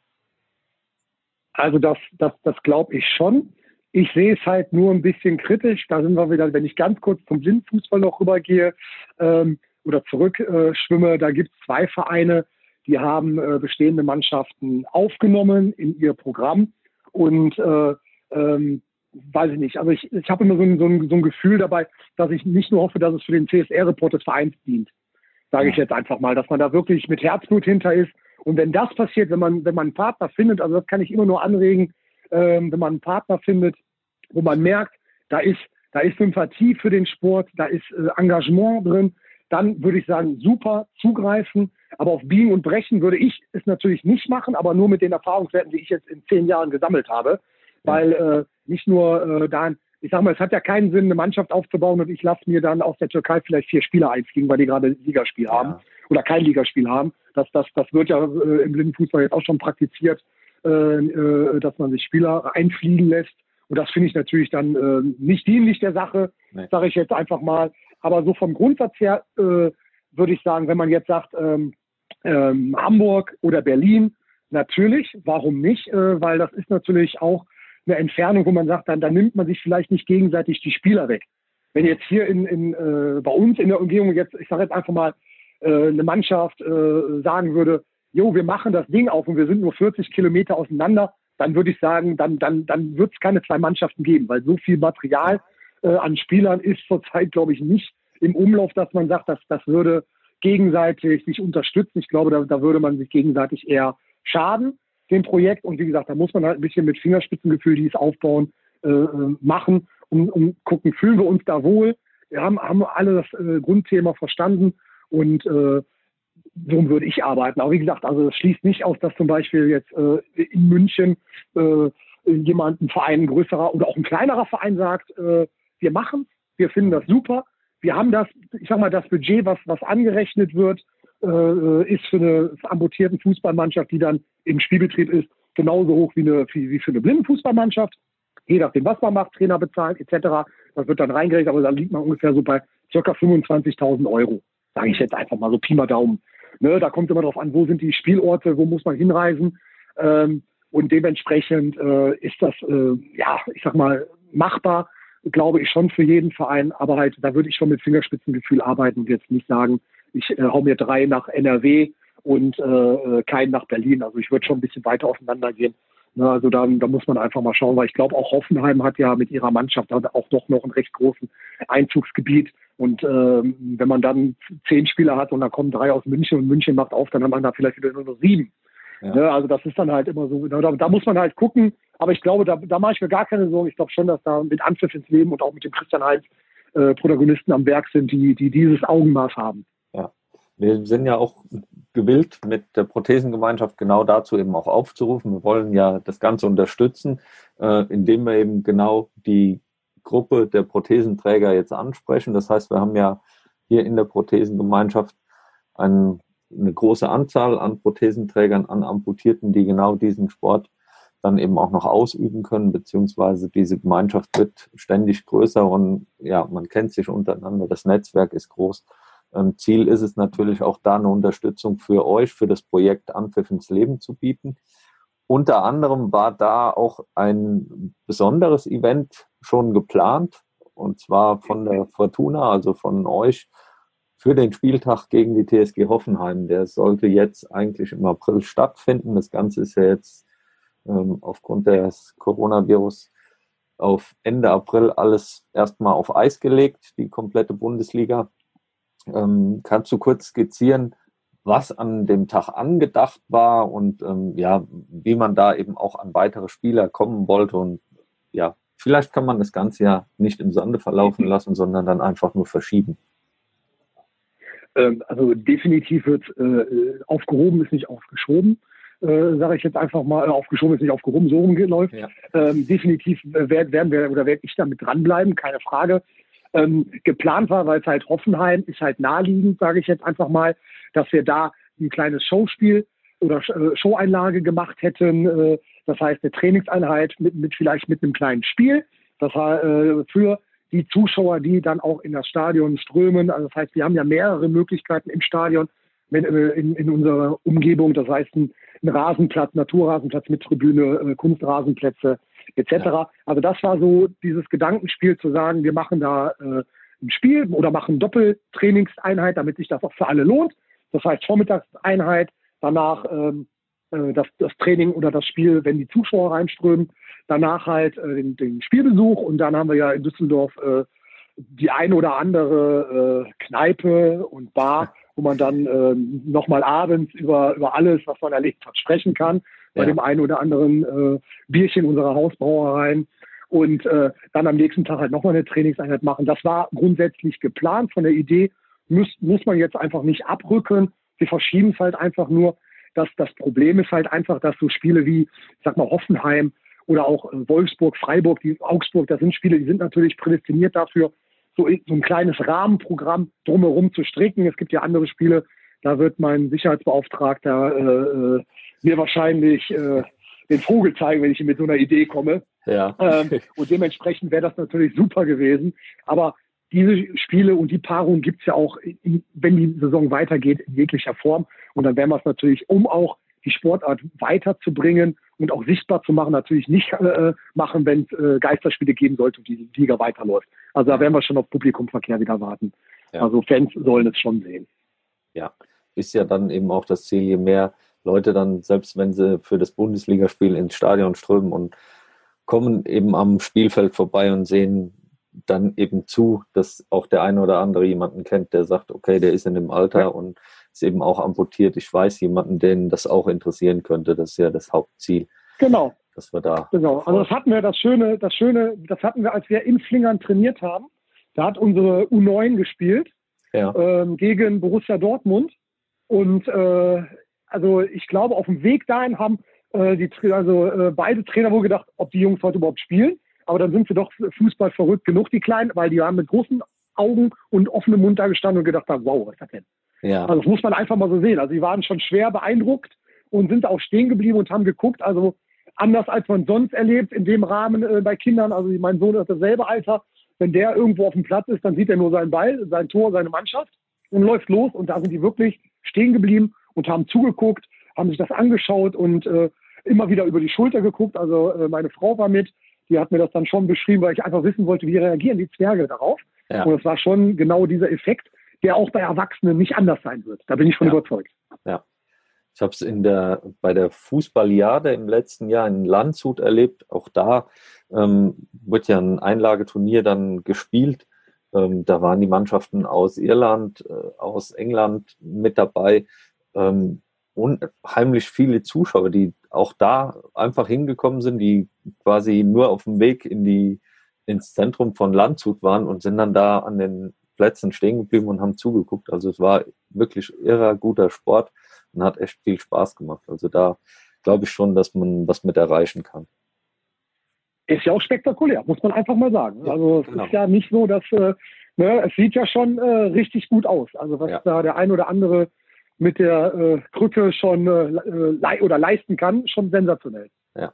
Also das, das, das glaube ich schon. Ich sehe es halt nur ein bisschen kritisch. Da sind wir wieder, wenn ich ganz kurz zum Blindfußball noch rübergehe ähm, oder zurückschwimme, äh, da gibt es zwei Vereine, die haben äh, bestehende Mannschaften aufgenommen in ihr Programm und äh, ähm, weiß ich nicht. Also ich, ich habe immer so ein, so, ein, so ein Gefühl dabei, dass ich nicht nur hoffe, dass es für den CSR-Report des Vereins dient, sage ich jetzt einfach mal, dass man da wirklich mit Herzblut hinter ist. Und wenn das passiert, wenn man, wenn man einen Partner findet, also das kann ich immer nur anregen, ähm, wenn man einen Partner findet, wo man merkt, da ist, da ist Sympathie für den Sport, da ist äh, Engagement drin, dann würde ich sagen, super zugreifen. Aber auf Biegen und Brechen würde ich es natürlich nicht machen, aber nur mit den Erfahrungswerten, die ich jetzt in zehn Jahren gesammelt habe. Weil äh, nicht nur äh, da, ich sag mal, es hat ja keinen Sinn, eine Mannschaft aufzubauen und ich lasse mir dann aus der Türkei vielleicht vier Spieler einfliegen, weil die gerade ein Ligaspiel ja. haben oder kein Ligaspiel haben. Das, das, das wird ja äh, im Blindenfußball jetzt auch schon praktiziert, äh, äh, dass man sich Spieler einfliegen lässt. Und das finde ich natürlich dann äh, nicht dienlich der Sache, nee. sage ich jetzt einfach mal. Aber so vom Grundsatz her äh, würde ich sagen, wenn man jetzt sagt, ähm, ähm, Hamburg oder Berlin, natürlich, warum nicht? Äh, weil das ist natürlich auch eine Entfernung, wo man sagt, dann, dann nimmt man sich vielleicht nicht gegenseitig die Spieler weg. Wenn jetzt hier in, in, äh, bei uns in der Umgebung jetzt, ich sage jetzt einfach mal, äh, eine Mannschaft äh, sagen würde, jo, wir machen das Ding auf und wir sind nur 40 Kilometer auseinander, dann würde ich sagen, dann, dann, dann wird es keine zwei Mannschaften geben, weil so viel Material äh, an Spielern ist zurzeit, glaube ich, nicht im Umlauf, dass man sagt, dass das würde gegenseitig sich unterstützen. Ich glaube, da, da würde man sich gegenseitig eher schaden, dem Projekt. Und wie gesagt, da muss man halt ein bisschen mit Fingerspitzengefühl dieses Aufbauen äh, äh, machen, um, um gucken, fühlen wir uns da wohl. Wir haben, haben alle das äh, Grundthema verstanden und äh, so würde ich arbeiten. Aber wie gesagt, also es schließt nicht aus, dass zum Beispiel jetzt äh, in München äh, jemand, ein Verein, ein größerer oder auch ein kleinerer Verein sagt, äh, wir machen, wir finden das super, wir haben das, ich sag mal, das Budget, was, was angerechnet wird, äh, ist für eine amputierten Fußballmannschaft, die dann im Spielbetrieb ist, genauso hoch wie, eine, wie, wie für eine Blindenfußballmannschaft. Je nachdem, was man macht, Trainer bezahlt etc. Das wird dann reingerechnet, aber da liegt man ungefähr so bei ca. 25.000 Euro, sage ich jetzt einfach mal so Pi mal Daumen. Ne, da kommt immer darauf an, wo sind die Spielorte, wo muss man hinreisen. Ähm, und dementsprechend äh, ist das, äh, ja, ich sag mal, machbar glaube ich schon für jeden Verein, aber halt, da würde ich schon mit Fingerspitzengefühl arbeiten und jetzt nicht sagen, ich äh, hau mir drei nach NRW und äh, keinen nach Berlin. Also ich würde schon ein bisschen weiter auseinander gehen. Ne, also da, da muss man einfach mal schauen, weil ich glaube, auch Hoffenheim hat ja mit ihrer Mannschaft auch doch noch ein recht großen Einzugsgebiet. Und äh, wenn man dann zehn Spieler hat und da kommen drei aus München und München macht auf, dann hat man da vielleicht wieder nur noch sieben. Ja. Ne, also das ist dann halt immer so, da, da muss man halt gucken, aber ich glaube, da, da mache ich mir gar keine Sorgen. Ich glaube schon, dass da mit Anpfiff ins Leben und auch mit dem Christian Heinz äh, Protagonisten am Werk sind, die, die dieses Augenmaß haben. Ja. Wir sind ja auch gewillt, mit der Prothesengemeinschaft genau dazu eben auch aufzurufen. Wir wollen ja das Ganze unterstützen, äh, indem wir eben genau die Gruppe der Prothesenträger jetzt ansprechen. Das heißt, wir haben ja hier in der Prothesengemeinschaft ein, eine große Anzahl an Prothesenträgern, an Amputierten, die genau diesen Sport dann eben auch noch ausüben können, beziehungsweise diese Gemeinschaft wird ständig größer und ja, man kennt sich untereinander, das Netzwerk ist groß. Ähm, Ziel ist es natürlich auch da eine Unterstützung für euch, für das Projekt Anpfiff ins Leben zu bieten. Unter anderem war da auch ein besonderes Event schon geplant, und zwar von der Fortuna, also von euch, für den Spieltag gegen die TSG Hoffenheim. Der sollte jetzt eigentlich im April stattfinden. Das Ganze ist ja jetzt ähm, aufgrund des Coronavirus auf Ende April alles erstmal auf Eis gelegt, die komplette Bundesliga. Ähm, kannst du kurz skizzieren, was an dem Tag angedacht war und ähm, ja, wie man da eben auch an weitere Spieler kommen wollte und ja, vielleicht kann man das Ganze ja nicht im Sande verlaufen lassen, sondern dann einfach nur verschieben. Ähm, also definitiv wird äh, aufgehoben, ist nicht aufgeschoben äh, sage ich jetzt einfach mal, aufgeschoben ist nicht aufgehoben, so rumläuft. Ja. Ähm, definitiv werden wir oder werde ich damit dranbleiben, keine Frage. Ähm, geplant war, weil es halt Hoffenheim ist halt naheliegend, sage ich jetzt einfach mal, dass wir da ein kleines Showspiel oder äh, Showeinlage gemacht hätten. Äh, das heißt, eine Trainingseinheit mit, mit vielleicht mit einem kleinen Spiel. Das war äh, für die Zuschauer, die dann auch in das Stadion strömen. Also das heißt, wir haben ja mehrere Möglichkeiten im Stadion, äh, in, in unserer Umgebung. Das heißt, ein, ein Rasenplatz, Naturrasenplatz mit Tribüne, äh, Kunstrasenplätze etc. Ja. Also das war so dieses Gedankenspiel zu sagen, wir machen da äh, ein Spiel oder machen Doppeltrainingseinheit, damit sich das auch für alle lohnt. Das heißt Vormittagseinheit, danach ähm, äh, das, das Training oder das Spiel, wenn die Zuschauer reinströmen. danach halt äh, den, den, Spielbesuch und dann haben wir ja in Düsseldorf äh, die eine oder andere äh, Kneipe und Bar, wo man dann nochmal abends über, über alles, was man erlebt hat, sprechen kann. Bei ja. dem einen oder anderen äh, Bierchen unserer Hausbrauereien und äh, dann am nächsten Tag halt nochmal eine Trainingseinheit machen. Das war grundsätzlich geplant von der Idee, muss, muss man jetzt einfach nicht abrücken. Wir verschieben es halt einfach nur. dass das Problem ist halt einfach, dass so Spiele wie, ich sag mal, Hoffenheim oder auch äh, Wolfsburg, Freiburg, die, Augsburg, das sind Spiele, die sind natürlich prädestiniert dafür, so, so ein kleines Rahmenprogramm drumherum zu stricken. Es gibt ja andere Spiele, da wird mein Sicherheitsbeauftragter äh, äh mir wahrscheinlich äh, den Vogel zeigen, wenn ich mit so einer Idee komme. Ja. Ähm, und dementsprechend wäre das natürlich super gewesen. Aber diese Spiele und die Paarung gibt es ja auch, in, wenn die Saison weitergeht, in jeglicher Form. Und dann werden wir es natürlich, um auch die Sportart weiterzubringen und auch sichtbar zu machen, natürlich nicht äh, machen, wenn es äh, Geisterspiele geben sollte und die Liga weiterläuft. Also da werden wir schon auf Publikumverkehr wieder warten. Ja. Also Fans sollen es schon sehen. Ja, ist ja dann eben auch das Ziel, je mehr Leute dann, selbst wenn sie für das Bundesligaspiel ins Stadion strömen und kommen eben am Spielfeld vorbei und sehen dann eben zu, dass auch der eine oder andere jemanden kennt, der sagt, okay, der ist in dem Alter und ist eben auch amputiert. Ich weiß jemanden, den das auch interessieren könnte. Das ist ja das Hauptziel. Genau. Dass wir da. Genau. Also das hatten wir, das Schöne, das Schöne, das hatten wir, als wir in Flingern trainiert haben. Da hat unsere U9 gespielt ja. ähm, gegen Borussia Dortmund. Und äh, also ich glaube, auf dem Weg dahin haben äh, die, also äh, beide Trainer wohl gedacht, ob die Jungs heute überhaupt spielen. Aber dann sind sie doch Fußball verrückt genug, die Kleinen, weil die haben mit großen Augen und offenem Mund da gestanden und gedacht haben, wow, was ist das denn? Ja. Also das muss man einfach mal so sehen. Also die waren schon schwer beeindruckt und sind auch stehen geblieben und haben geguckt. Also anders als man sonst erlebt in dem Rahmen äh, bei Kindern. Also mein Sohn ist dasselbe Alter. Wenn der irgendwo auf dem Platz ist, dann sieht er nur seinen Ball, sein Tor, seine Mannschaft und läuft los. Und da sind die wirklich stehen geblieben und haben zugeguckt, haben sich das angeschaut und äh, immer wieder über die Schulter geguckt. Also äh, meine Frau war mit, die hat mir das dann schon beschrieben, weil ich einfach wissen wollte, wie reagieren die Zwerge darauf. Ja. Und es war schon genau dieser Effekt, der auch bei Erwachsenen nicht anders sein wird. Da bin ich von ja. überzeugt. Ja. Ich habe es in der, bei der Fußballjade im letzten Jahr in Landshut erlebt. Auch da ähm, wird ja ein Einlageturnier dann gespielt. Ähm, da waren die Mannschaften aus Irland, äh, aus England mit dabei. Ähm, unheimlich viele Zuschauer, die auch da einfach hingekommen sind, die quasi nur auf dem Weg in die, ins Zentrum von Landshut waren und sind dann da an den Plätzen stehen geblieben und haben zugeguckt. Also es war wirklich irrer guter Sport und hat echt viel Spaß gemacht. Also da glaube ich schon, dass man was mit erreichen kann. Ist ja auch spektakulär, muss man einfach mal sagen. Also es genau. ist ja nicht so, dass äh, ne, es sieht ja schon äh, richtig gut aus. Also was ja. da der ein oder andere mit der äh, Krücke schon äh, le oder leisten kann, schon sensationell. Ja.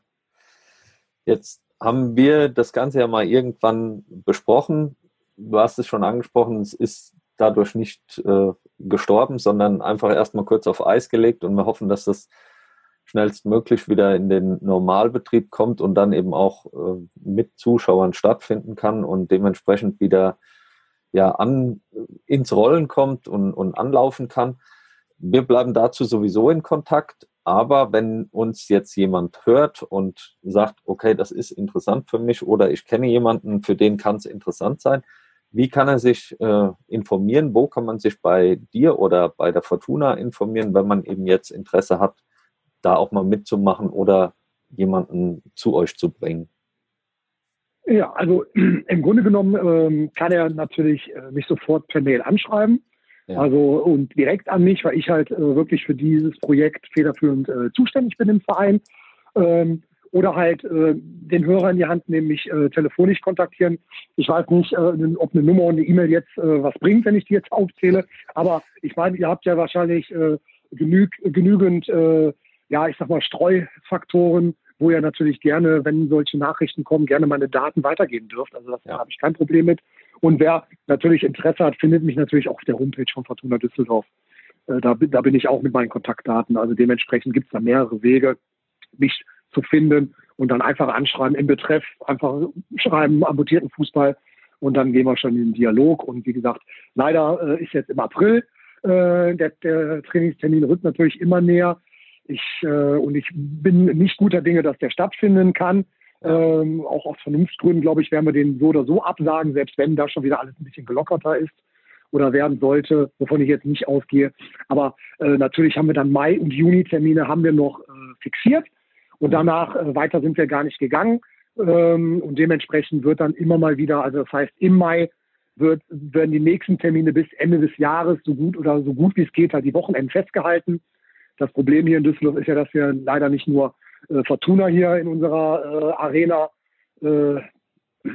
Jetzt haben wir das Ganze ja mal irgendwann besprochen. Du hast es schon angesprochen, es ist dadurch nicht äh, gestorben, sondern einfach erstmal kurz auf Eis gelegt und wir hoffen, dass das schnellstmöglich wieder in den Normalbetrieb kommt und dann eben auch äh, mit Zuschauern stattfinden kann und dementsprechend wieder ja an ins Rollen kommt und, und anlaufen kann wir bleiben dazu sowieso in Kontakt. Aber wenn uns jetzt jemand hört und sagt, okay, das ist interessant für mich oder ich kenne jemanden, für den kann es interessant sein, wie kann er sich äh, informieren? Wo kann man sich bei dir oder bei der Fortuna informieren, wenn man eben jetzt Interesse hat, da auch mal mitzumachen oder jemanden zu euch zu bringen? Ja, also im Grunde genommen ähm, kann er natürlich äh, mich sofort per Mail anschreiben. Ja. Also und direkt an mich, weil ich halt äh, wirklich für dieses Projekt federführend äh, zuständig bin im Verein. Ähm, oder halt äh, den Hörer in die Hand nehmen, mich äh, telefonisch kontaktieren. Ich weiß nicht, äh, ob eine Nummer und eine E-Mail jetzt äh, was bringt, wenn ich die jetzt aufzähle. Aber ich meine, ihr habt ja wahrscheinlich äh, genüg, genügend, äh, ja, ich sag mal, Streufaktoren, wo ihr natürlich gerne, wenn solche Nachrichten kommen, gerne meine Daten weitergeben dürft. Also das, ja. da habe ich kein Problem mit. Und wer natürlich Interesse hat, findet mich natürlich auch auf der Homepage von Fortuna Düsseldorf. Äh, da, da bin ich auch mit meinen Kontaktdaten. Also dementsprechend gibt es da mehrere Wege, mich zu finden und dann einfach anschreiben im Betreff, einfach schreiben, amputierten Fußball und dann gehen wir schon in den Dialog. Und wie gesagt, leider äh, ist jetzt im April äh, der, der Trainingstermin rückt natürlich immer näher. Ich, äh, und ich bin nicht guter Dinge, dass der stattfinden kann. Ähm, auch aus Vernunftsgründen, glaube ich, werden wir den so oder so absagen, selbst wenn da schon wieder alles ein bisschen gelockerter ist oder werden sollte, wovon ich jetzt nicht ausgehe. Aber äh, natürlich haben wir dann Mai- und Juni-Termine haben wir noch äh, fixiert und danach äh, weiter sind wir gar nicht gegangen. Ähm, und dementsprechend wird dann immer mal wieder, also das heißt im Mai wird, werden die nächsten Termine bis Ende des Jahres so gut oder so gut wie es geht halt die Wochenenden festgehalten. Das Problem hier in Düsseldorf ist ja, dass wir leider nicht nur äh, Fortuna hier in unserer äh, Arena äh,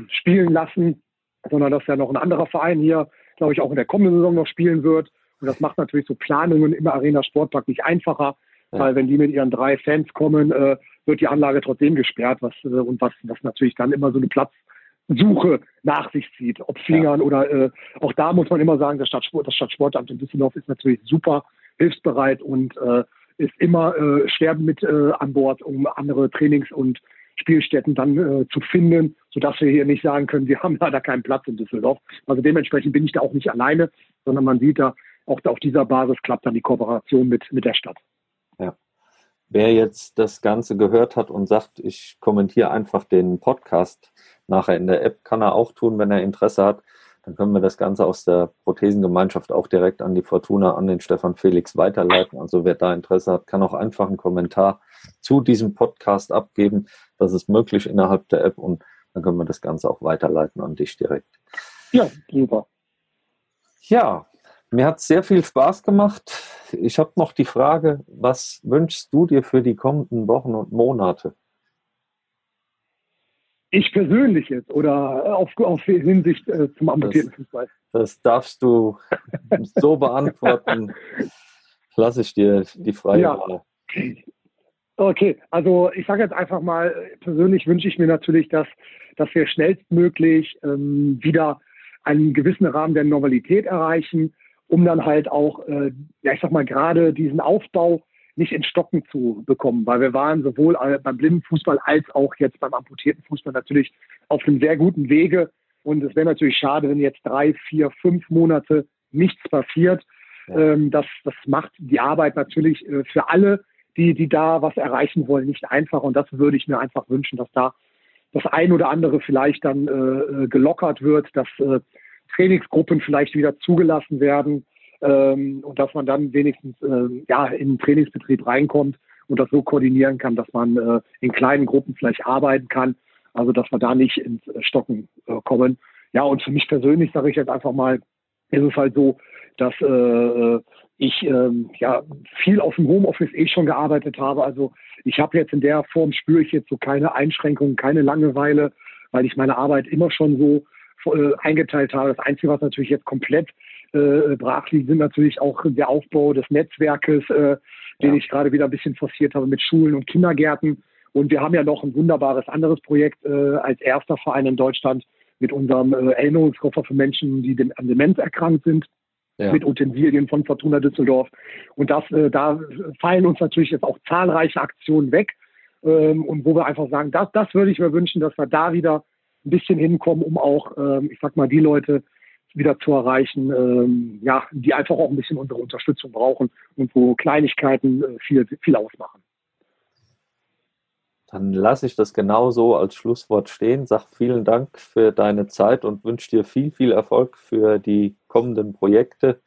spielen lassen, sondern dass ja noch ein anderer Verein hier, glaube ich, auch in der kommenden Saison noch spielen wird. Und das macht natürlich so Planungen im Arena Sportpark nicht einfacher, ja. weil wenn die mit ihren drei Fans kommen, äh, wird die Anlage trotzdem gesperrt, was äh, und was, was natürlich dann immer so eine Platzsuche nach sich zieht, ob Flingern ja. oder äh, auch da muss man immer sagen, das, Stadtsport, das Stadtsportamt in Düsseldorf ist natürlich super hilfsbereit und äh, ist immer äh, schwer mit äh, an Bord, um andere Trainings- und Spielstätten dann äh, zu finden, sodass wir hier nicht sagen können, wir haben leider keinen Platz in Düsseldorf. Also dementsprechend bin ich da auch nicht alleine, sondern man sieht da, auch auf dieser Basis klappt dann die Kooperation mit, mit der Stadt. Ja. Wer jetzt das Ganze gehört hat und sagt, ich kommentiere einfach den Podcast nachher in der App, kann er auch tun, wenn er Interesse hat. Dann können wir das Ganze aus der Prothesengemeinschaft auch direkt an die Fortuna, an den Stefan Felix weiterleiten. Also wer da Interesse hat, kann auch einfach einen Kommentar zu diesem Podcast abgeben. Das ist möglich innerhalb der App und dann können wir das Ganze auch weiterleiten an dich direkt. Ja, super. Ja, mir hat es sehr viel Spaß gemacht. Ich habe noch die Frage, was wünschst du dir für die kommenden Wochen und Monate? Ich persönlich jetzt oder auf, auf Hinsicht äh, zum amputierten Fußball? Das darfst du so beantworten. Lasse ich dir die freie ja. Wahl. Okay, also ich sage jetzt einfach mal, persönlich wünsche ich mir natürlich, dass, dass wir schnellstmöglich ähm, wieder einen gewissen Rahmen der Normalität erreichen, um dann halt auch, äh, ja ich sag mal, gerade diesen Aufbau nicht in Stocken zu bekommen, weil wir waren sowohl beim Blindenfußball als auch jetzt beim amputierten Fußball natürlich auf einem sehr guten Wege. Und es wäre natürlich schade, wenn jetzt drei, vier, fünf Monate nichts passiert. Ja. Ähm, das, das macht die Arbeit natürlich äh, für alle, die, die da was erreichen wollen, nicht einfach. Und das würde ich mir einfach wünschen, dass da das ein oder andere vielleicht dann äh, äh gelockert wird, dass äh, Trainingsgruppen vielleicht wieder zugelassen werden ähm, und dass man dann wenigstens äh, ja, in den Trainingsbetrieb reinkommt und das so koordinieren kann, dass man äh, in kleinen Gruppen vielleicht arbeiten kann, also dass wir da nicht ins Stocken äh, kommen. Ja, und für mich persönlich sage ich jetzt einfach mal, ist es halt so, dass äh, ich ähm, ja viel aus dem Homeoffice eh schon gearbeitet habe. Also ich habe jetzt in der Form spüre ich jetzt so keine Einschränkungen, keine Langeweile, weil ich meine Arbeit immer schon so äh, eingeteilt habe. Das Einzige, was natürlich jetzt komplett äh, brach liegt, sind natürlich auch der Aufbau des Netzwerkes, äh, den ja. ich gerade wieder ein bisschen forciert habe mit Schulen und Kindergärten. Und wir haben ja noch ein wunderbares anderes Projekt äh, als erster Verein in Deutschland mit unserem äh, Erinnerungskoffer für Menschen, die an Demenz erkrankt sind. Ja. mit Utensilien von Fortuna Düsseldorf. Und das, äh, da fallen uns natürlich jetzt auch zahlreiche Aktionen weg. Ähm, und wo wir einfach sagen, das, das würde ich mir wünschen, dass wir da wieder ein bisschen hinkommen, um auch, ähm, ich sag mal, die Leute wieder zu erreichen, ähm, ja, die einfach auch ein bisschen unsere Unterstützung brauchen und wo Kleinigkeiten äh, viel, viel ausmachen. Dann lasse ich das genauso als Schlusswort stehen. Sag vielen Dank für deine Zeit und wünsche dir viel, viel Erfolg für die kommenden Projekte,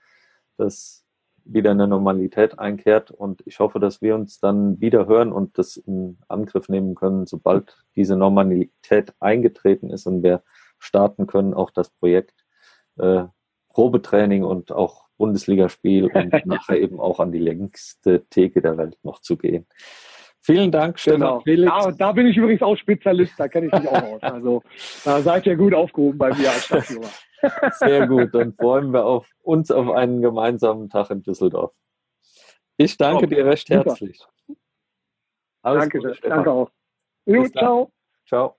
dass wieder eine Normalität einkehrt. Und ich hoffe, dass wir uns dann wieder hören und das in Angriff nehmen können, sobald diese Normalität eingetreten ist und wir starten können, auch das Projekt äh, Probetraining und auch Bundesligaspiel und nachher eben auch an die längste Theke der Welt noch zu gehen. Vielen Dank, Stefan genau. Felix. Da, da, bin ich übrigens auch Spezialist, da kenne ich mich auch aus. Also da seid ihr gut aufgehoben bei mir als Stadtführer. Sehr gut, dann freuen wir auf uns auf einen gemeinsamen Tag in Düsseldorf. Ich danke oh, dir recht herzlich. Alles danke, Gute, danke auch. Jo, ciao. Ciao.